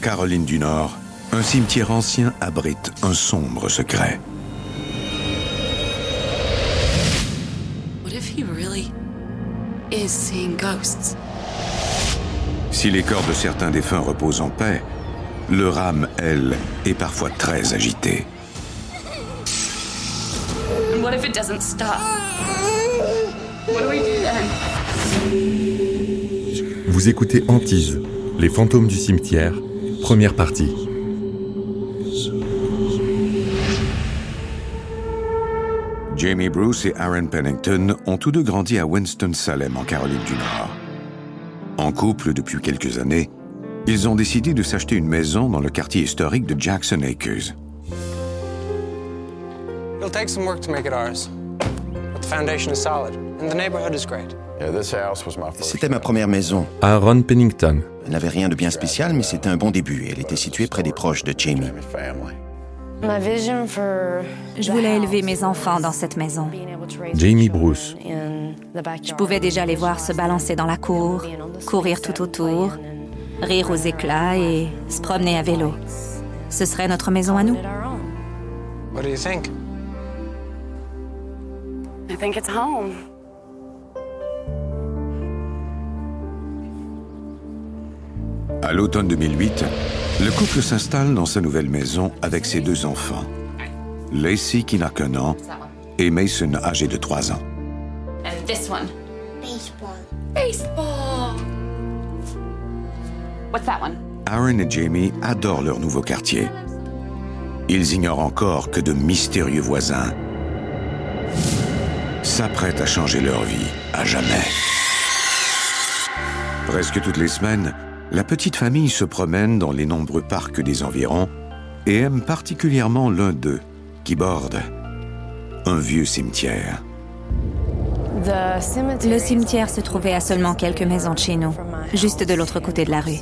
Caroline du Nord, un cimetière ancien abrite un sombre secret. What if he really is seeing ghosts? Si les corps de certains défunts reposent en paix, leur âme, elle, est parfois très agitée. And what if it doesn't stop? What do we do then? Vous écoutez Antise, Les fantômes du cimetière, première partie. Jamie Bruce et Aaron Pennington ont tous deux grandi à Winston-Salem, en Caroline du Nord. En couple depuis quelques années, ils ont décidé de s'acheter une maison dans le quartier historique de Jackson Acres. It'll take some work to make it ours. But the foundation is solid, and the neighborhood is great. Yeah, this house was my first. C'était ma première maison. Aaron Pennington. Elle n'avait rien de bien spécial, mais c'était un bon début. Elle était située près des proches de Jamie. Je voulais élever mes enfants dans cette maison. Jamie Bruce. Je pouvais déjà les voir se balancer dans la cour, courir tout autour, rire aux éclats et se promener à vélo. Ce serait notre maison à nous. What do you think? I think it's home. À l'automne 2008, le couple s'installe dans sa nouvelle maison avec ses deux enfants, Lacey qui n'a qu'un an et Mason âgé de 3 ans. And this one. Baseball. Baseball. What's that one? Aaron et Jamie adorent leur nouveau quartier. Ils ignorent encore que de mystérieux voisins s'apprêtent à changer leur vie à jamais. Presque toutes les semaines, la petite famille se promène dans les nombreux parcs des environs et aime particulièrement l'un d'eux, qui borde un vieux cimetière. Le cimetière se trouvait à seulement quelques maisons de chez nous, juste de l'autre côté de la rue.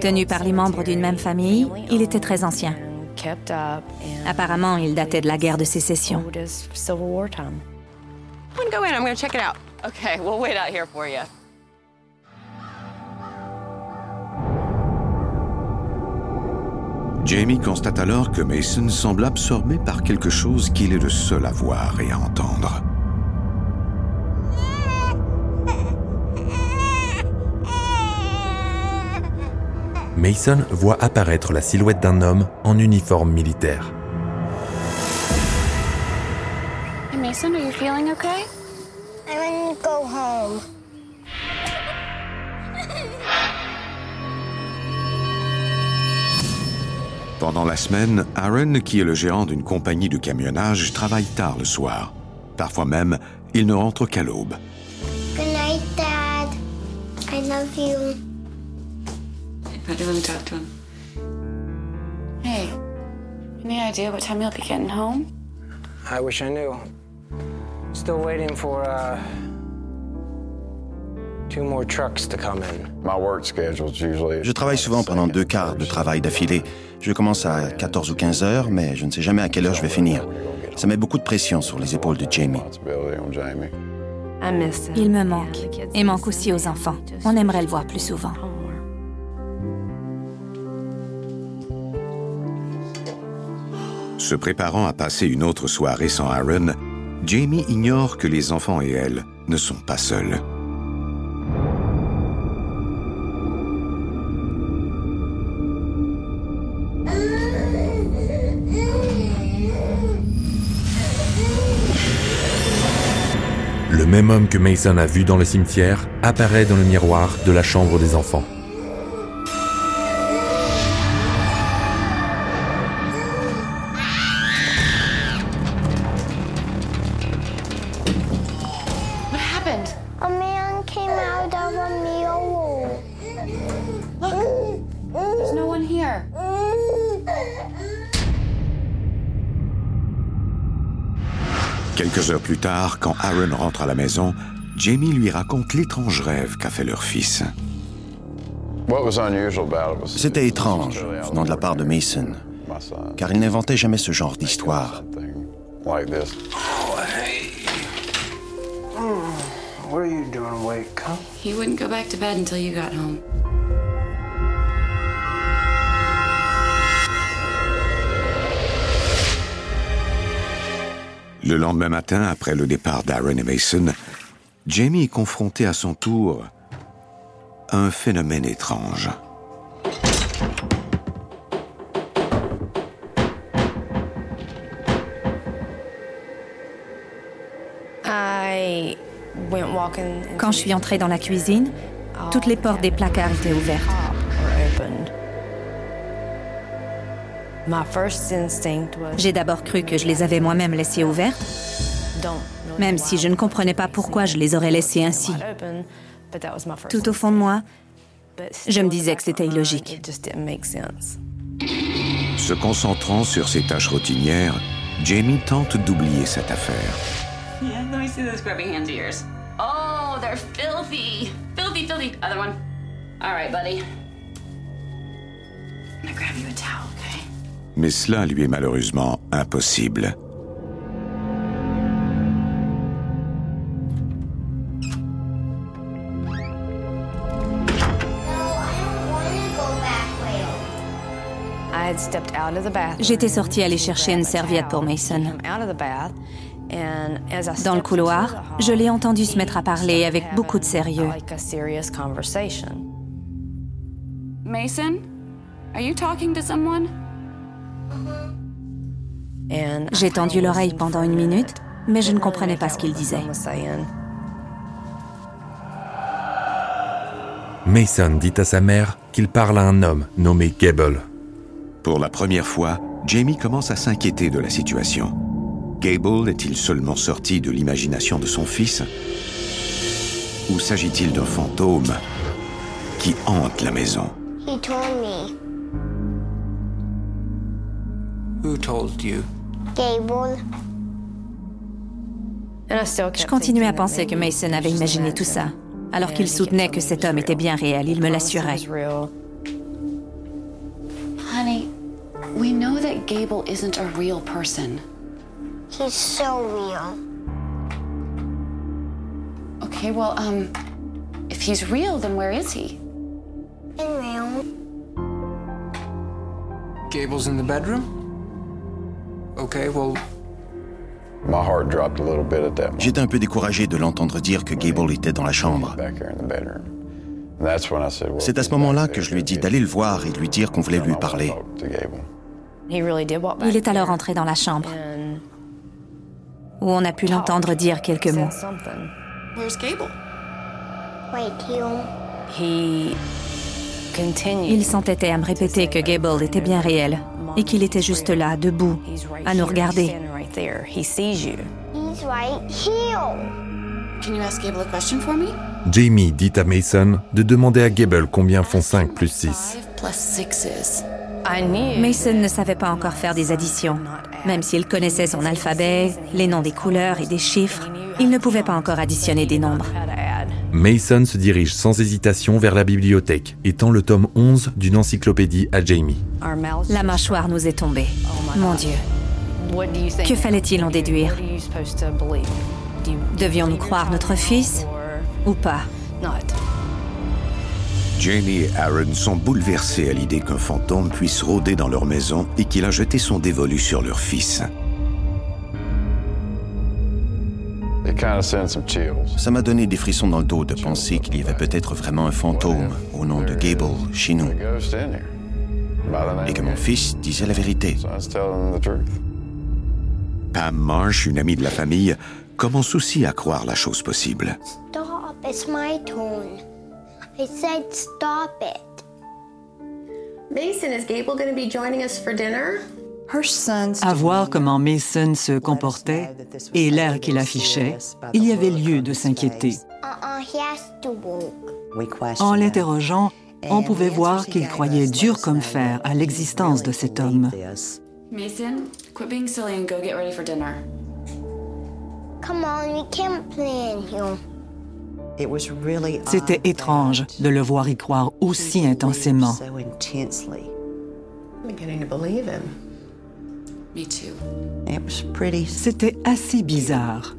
Tenu par les membres d'une même famille, il était très ancien. Apparemment, il datait de la guerre de sécession. I'm gonna go in. I'm gonna check it out. Okay, we'll wait out here for you. Jamie constate alors que Mason semble absorbé par quelque chose qu'il est le seul à voir et à entendre. Mason voit apparaître la silhouette d'un homme en uniforme militaire. Hey, Mason, are you feeling okay? I want to go home. Pendant la semaine, Aaron, qui est le gérant d'une compagnie de camionnage, travaille tard le soir. Parfois même, il ne rentre qu'à l'aube. Good night, Dad. I love you. Better let me talk to him. Hey, any idea what time you'll be getting home? I wish I knew. Still waiting for, uh. Je travaille souvent pendant deux quarts de travail d'affilée. Je commence à 14 ou 15 heures, mais je ne sais jamais à quelle heure je vais finir. Ça met beaucoup de pression sur les épaules de Jamie. Il me manque, et manque aussi aux enfants. On aimerait le voir plus souvent. Se préparant à passer une autre soirée sans Aaron, Jamie ignore que les enfants et elle ne sont pas seuls. même homme que Mason a vu dans le cimetière apparaît dans le miroir de la chambre des enfants. Here. Quelques heures plus tard, quand Aaron rentre à la maison, Jamie lui raconte l'étrange rêve qu'a fait leur fils. C'était étrange, venant de la part de Mason, car il n'inventait jamais ce genre d'histoire. Oh, What are you doing awake, huh? He wouldn't go back to bed until you got home. Le lendemain matin, après le départ d'Aaron et Mason, Jamie est confronté à son tour à un phénomène étrange. Quand je suis entrée dans la cuisine, toutes les portes des placards étaient ouvertes. J'ai d'abord cru que je les avais moi-même laissées ouvertes, même si je ne comprenais pas pourquoi je les aurais laissées ainsi. Tout au fond de moi, je me disais que c'était illogique. Se concentrant sur ses tâches routinières, Jamie tente d'oublier cette affaire. Yeah, let me see those grubby hands of yours. Oh, they're filthy. Filthy, filthy. Other one. All right, buddy. I'm gonna grab you a towel, okay? Mais cela lui est malheureusement impossible. J'étais sortie aller chercher une serviette pour Mason. Dans le couloir, je l'ai entendu se mettre à parler avec beaucoup de sérieux. Mason, are you talking to someone? J'ai tendu l'oreille pendant une minute, mais je ne comprenais pas ce qu'il disait. Mason dit à sa mère qu'il parle à un homme nommé Gable. Pour la première fois, Jamie commence à s'inquiéter de la situation. Gable est-il seulement sorti de l'imagination de son fils? Ou s'agit-il d'un fantôme qui hante la maison? He told me. Who told you? Gable. Je continuais à penser que Mason avait imaginé tout ça, alors qu'il soutenait que cet homme était bien réel, il me l'assurait. Honey, we know that Gable isn't a real person. He's so real. Okay, well, um, if he's real, then where is he? In real. Gable's in the bedroom? J'étais un peu découragé de l'entendre dire que Gable était dans la chambre. C'est à ce moment-là que je lui ai dit d'aller le voir et de lui dire qu'on voulait lui parler. Il est alors entré dans la chambre, où on a pu l'entendre dire quelques mots. Il s'entêtait à me répéter que Gable était bien réel et qu'il était juste là, debout, à nous regarder. He's right here. Can you ask Gable a question for me? Jamie dit à Mason de demander à Gable combien font 5 plus 6. Five plus six is. Mason ne savait pas encore faire des additions. Même s'il connaissait son alphabet, les noms des couleurs et des chiffres, il ne pouvait pas encore additionner des nombres. Mason se dirige sans hésitation vers la bibliothèque et tend le tome 11 d'une encyclopédie à Jamie. La mâchoire nous est tombée. Mon Dieu. Que fallait-il en déduire? Devions-nous croire notre fils ou pas? Jamie et Aaron sont bouleversés à l'idée qu'un fantôme puisse rôder dans leur maison et qu'il a jeté son dévolu sur leur fils. Ça m'a donné des frissons dans le dos de penser qu'il y avait peut-être vraiment un fantôme au nom de Gable chez nous et que mon fils disait la vérité. So I was telling them the truth. Pam Marsh, une amie de la famille, commence aussi à croire la chose possible. Stop. It's my turn. I said stop it. Mason, is Gable going to be joining us for dinner? À voir comment Mason se comportait et l'air qu'il affichait, il y avait lieu de s'inquiéter. Uh-uh, he has to walk. En l'interrogeant, on pouvait voir qu'il croyait dur comme fer à l'existence de cet homme. Mason, quit being silly and go get ready for dinner. Come on, we can't play in here. C'était étrange de le voir y croire aussi intensément. C'était assez bizarre,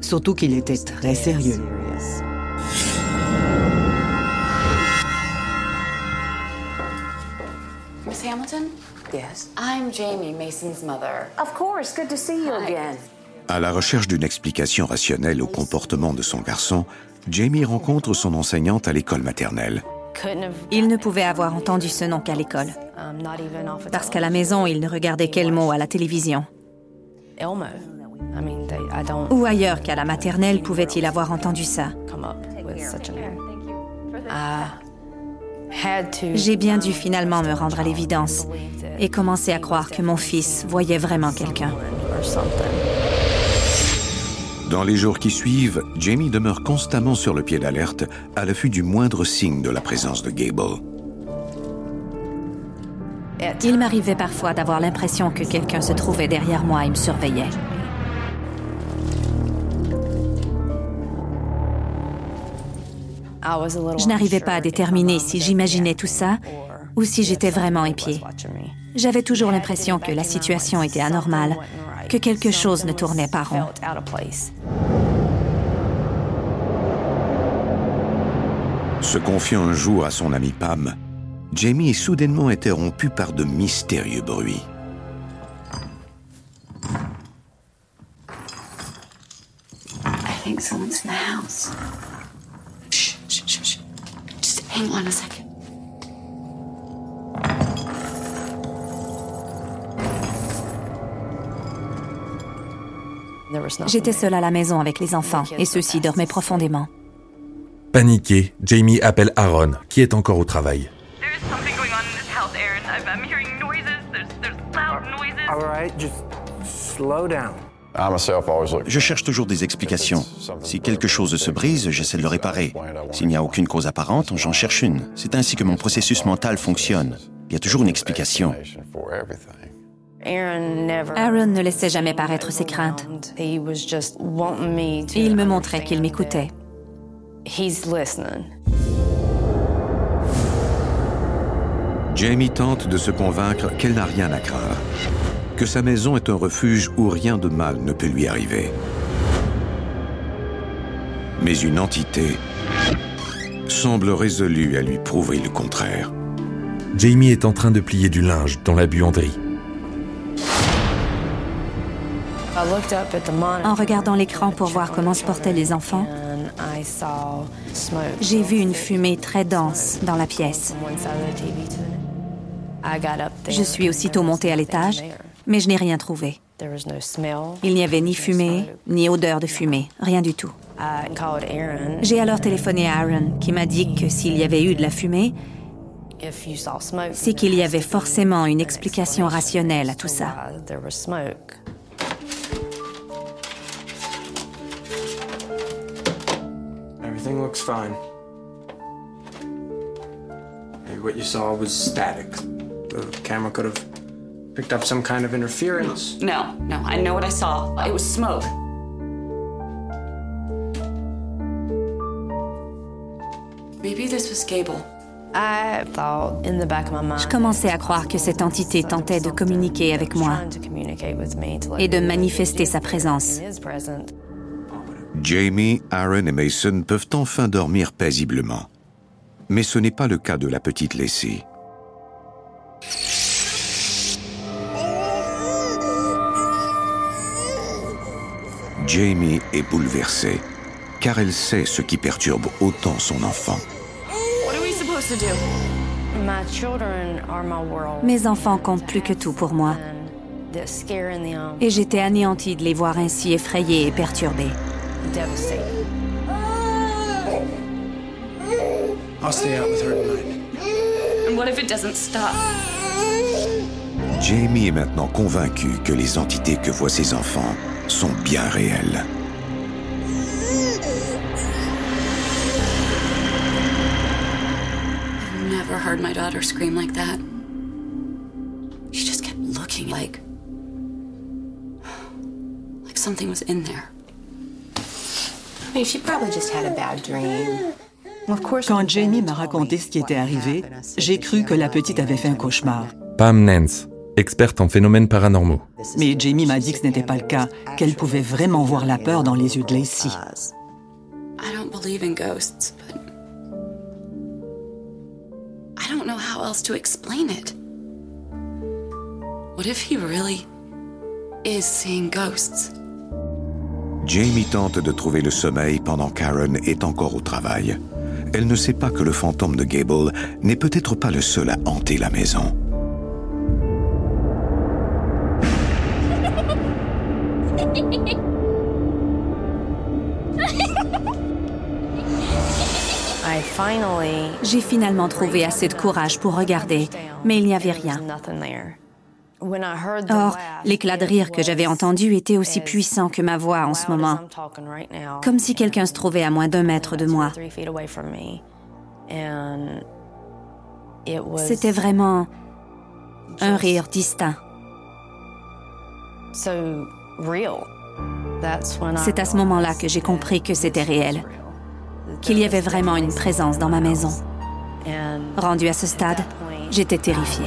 surtout qu'il était très sérieux. Miss Hamilton? Yes? I'm Jamie, Mason's mother. Of course, good to see you again. À la recherche d'une explication rationnelle au comportement de son garçon, Jamie rencontre son enseignante à l'école maternelle. Il ne pouvait avoir entendu ce nom qu'à l'école. Parce qu'à la maison, il ne regardait qu'Elmo à la télévision. Ou ailleurs qu'à la maternelle pouvait-il avoir entendu ça? J'ai bien dû finalement me rendre à l'évidence et commencer à croire que mon fils voyait vraiment quelqu'un. Dans les jours qui suivent, Jamie demeure constamment sur le pied d'alerte, à l'affût du moindre signe de la présence de Gable. Il m'arrivait parfois d'avoir l'impression que quelqu'un se trouvait derrière moi et me surveillait. Je n'arrivais pas à déterminer si j'imaginais tout ça ou si j'étais vraiment épiée. J'avais toujours l'impression que la situation était anormale, que quelque chose ne tournait pas rond. Se confiant un jour à son ami Pam, Jamie est soudainement interrompu par de mystérieux bruits. I think someone's in the house. Shh, shh, shh, shh. Just hang on a second. J'étais seule à la maison avec les enfants et ceux-ci dormaient profondément. Paniqué, Jamie appelle Aaron, qui est encore au travail. All right, just slow down. Je cherche toujours des explications. Si quelque chose se brise, j'essaie de le réparer. S'il n'y a aucune cause apparente, j'en cherche une. C'est ainsi que mon processus mental fonctionne. Il y a toujours une explication. Aaron ne laissait jamais paraître ses craintes. Et il me montrait qu'il m'écoutait. Jamie tente de se convaincre qu'elle n'a rien à craindre, que sa maison est un refuge où rien de mal ne peut lui arriver. Mais une entité semble résolue à lui prouver le contraire. Jamie est en train de plier du linge dans la buanderie. En regardant l'écran pour voir comment se portaient les enfants, j'ai vu une fumée très dense dans la pièce. Je suis aussitôt montée à l'étage, mais je n'ai rien trouvé. Il n'y avait ni fumée, ni odeur de fumée, rien du tout. J'ai alors téléphoné à Aaron, qui m'a dit que s'il y avait eu de la fumée, c'est qu'il y avait forcément une explication rationnelle à tout ça. Everything looks fine. Maybe what you saw was static. The camera could have picked up some kind of interference. No, no, I know what I saw. It was smoke. Maybe this was Gable. Je commençais à croire que cette entité tentait de communiquer avec moi et de manifester sa présence. Jamie, Aaron et Mason peuvent enfin dormir paisiblement. Mais ce n'est pas le cas de la petite Lacey. Jamie est bouleversée, car elle sait ce qui perturbe autant son enfant. Mes enfants comptent plus que tout pour moi. Et j'étais anéantie de les voir ainsi effrayés et perturbés. I'll stay out with her tonight. And what if it doesn't stop? Jamie est maintenant convaincu que les entités que voient ses enfants sont bien réelles. I've never heard my daughter scream like that. She just kept looking like. like something was in there. Quand Jamie m'a raconté ce qui était arrivé, j'ai cru que la petite avait fait un cauchemar. Pam Nance, experte en phénomènes paranormaux. Mais Jamie m'a dit que ce n'était pas le cas, qu'elle pouvait vraiment voir la peur dans les yeux de Lacey. I don't believe in ghosts, but I don't know how else to explain it. What if he really is seeing ghosts? Jamie tente de trouver le sommeil pendant Karen est encore au travail. Elle ne sait pas que le fantôme de Gable n'est peut-être pas le seul à hanter la maison. J'ai finalement trouvé assez de courage pour regarder, mais il n'y avait rien. Or, l'éclat de rire que j'avais entendu était aussi puissant que ma voix en ce moment, comme si quelqu'un se trouvait à moins d'un mètre de moi. C'était vraiment un rire distinct. C'est à ce moment-là que j'ai compris que c'était réel, qu'il y avait vraiment une présence dans ma maison. Rendu à ce stade, j'étais terrifiée.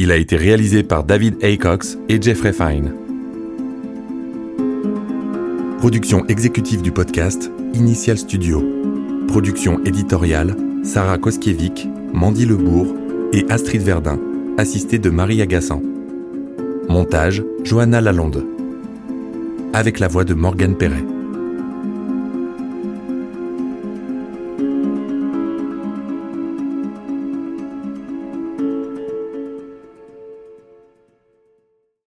Il a été réalisé par David Aycox et Jeffrey Fine. Production exécutive du podcast, Initial Studio. Production éditoriale, Sarah Koskiewicz, Mandy Lebourg et Astrid Verdun, assistée de Marie Agassan. Montage, Johanna Lalonde. Avec la voix de Morgane Perret.